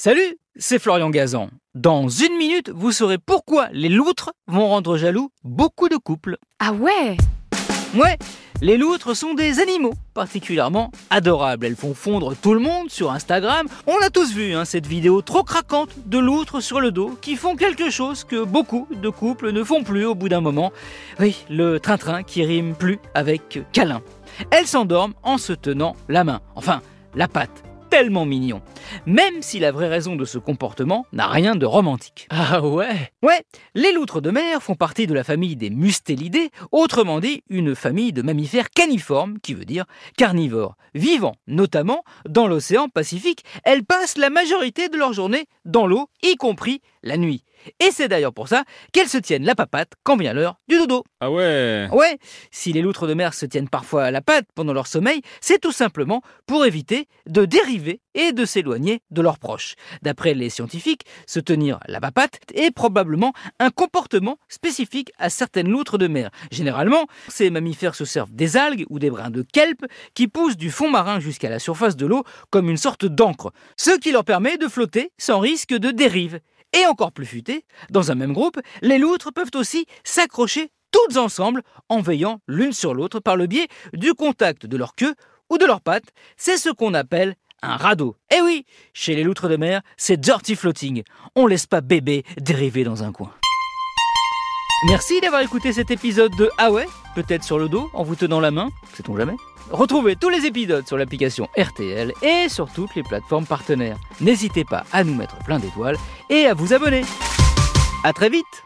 Salut, c'est Florian Gazan. Dans une minute, vous saurez pourquoi les loutres vont rendre jaloux beaucoup de couples. Ah ouais? Ouais, les loutres sont des animaux particulièrement adorables. Elles font fondre tout le monde sur Instagram. On a tous vu hein, cette vidéo trop craquante de loutres sur le dos qui font quelque chose que beaucoup de couples ne font plus au bout d'un moment. Oui, le train-train qui rime plus avec câlin. Elles s'endorment en se tenant la main. Enfin, la patte tellement mignon. Même si la vraie raison de ce comportement n'a rien de romantique. Ah ouais? Ouais, les loutres de mer font partie de la famille des mustélidés, autrement dit une famille de mammifères caniformes, qui veut dire carnivores. Vivant notamment dans l'océan Pacifique, elles passent la majorité de leur journée dans l'eau, y compris la nuit. Et c'est d'ailleurs pour ça qu'elles se tiennent la papate quand vient l'heure du dodo. Ah ouais Ouais, si les loutres de mer se tiennent parfois à la patte pendant leur sommeil, c'est tout simplement pour éviter de dériver et de s'éloigner de leurs proches. D'après les scientifiques, se tenir la papate est probablement un comportement spécifique à certaines loutres de mer. Généralement, ces mammifères se servent des algues ou des brins de kelp qui poussent du fond marin jusqu'à la surface de l'eau comme une sorte d'encre, ce qui leur permet de flotter sans risque de dérive. Et encore plus dans un même groupe, les loutres peuvent aussi s'accrocher toutes ensemble en veillant l'une sur l'autre par le biais du contact de leur queue ou de leurs pattes. C'est ce qu'on appelle un radeau. Eh oui, chez les loutres de mer, c'est dirty floating. On laisse pas bébé dériver dans un coin. Merci d'avoir écouté cet épisode de Ah ouais, peut-être sur le dos, en vous tenant la main, sait-on jamais Retrouvez tous les épisodes sur l'application RTL et sur toutes les plateformes partenaires. N'hésitez pas à nous mettre plein d'étoiles et à vous abonner. À très vite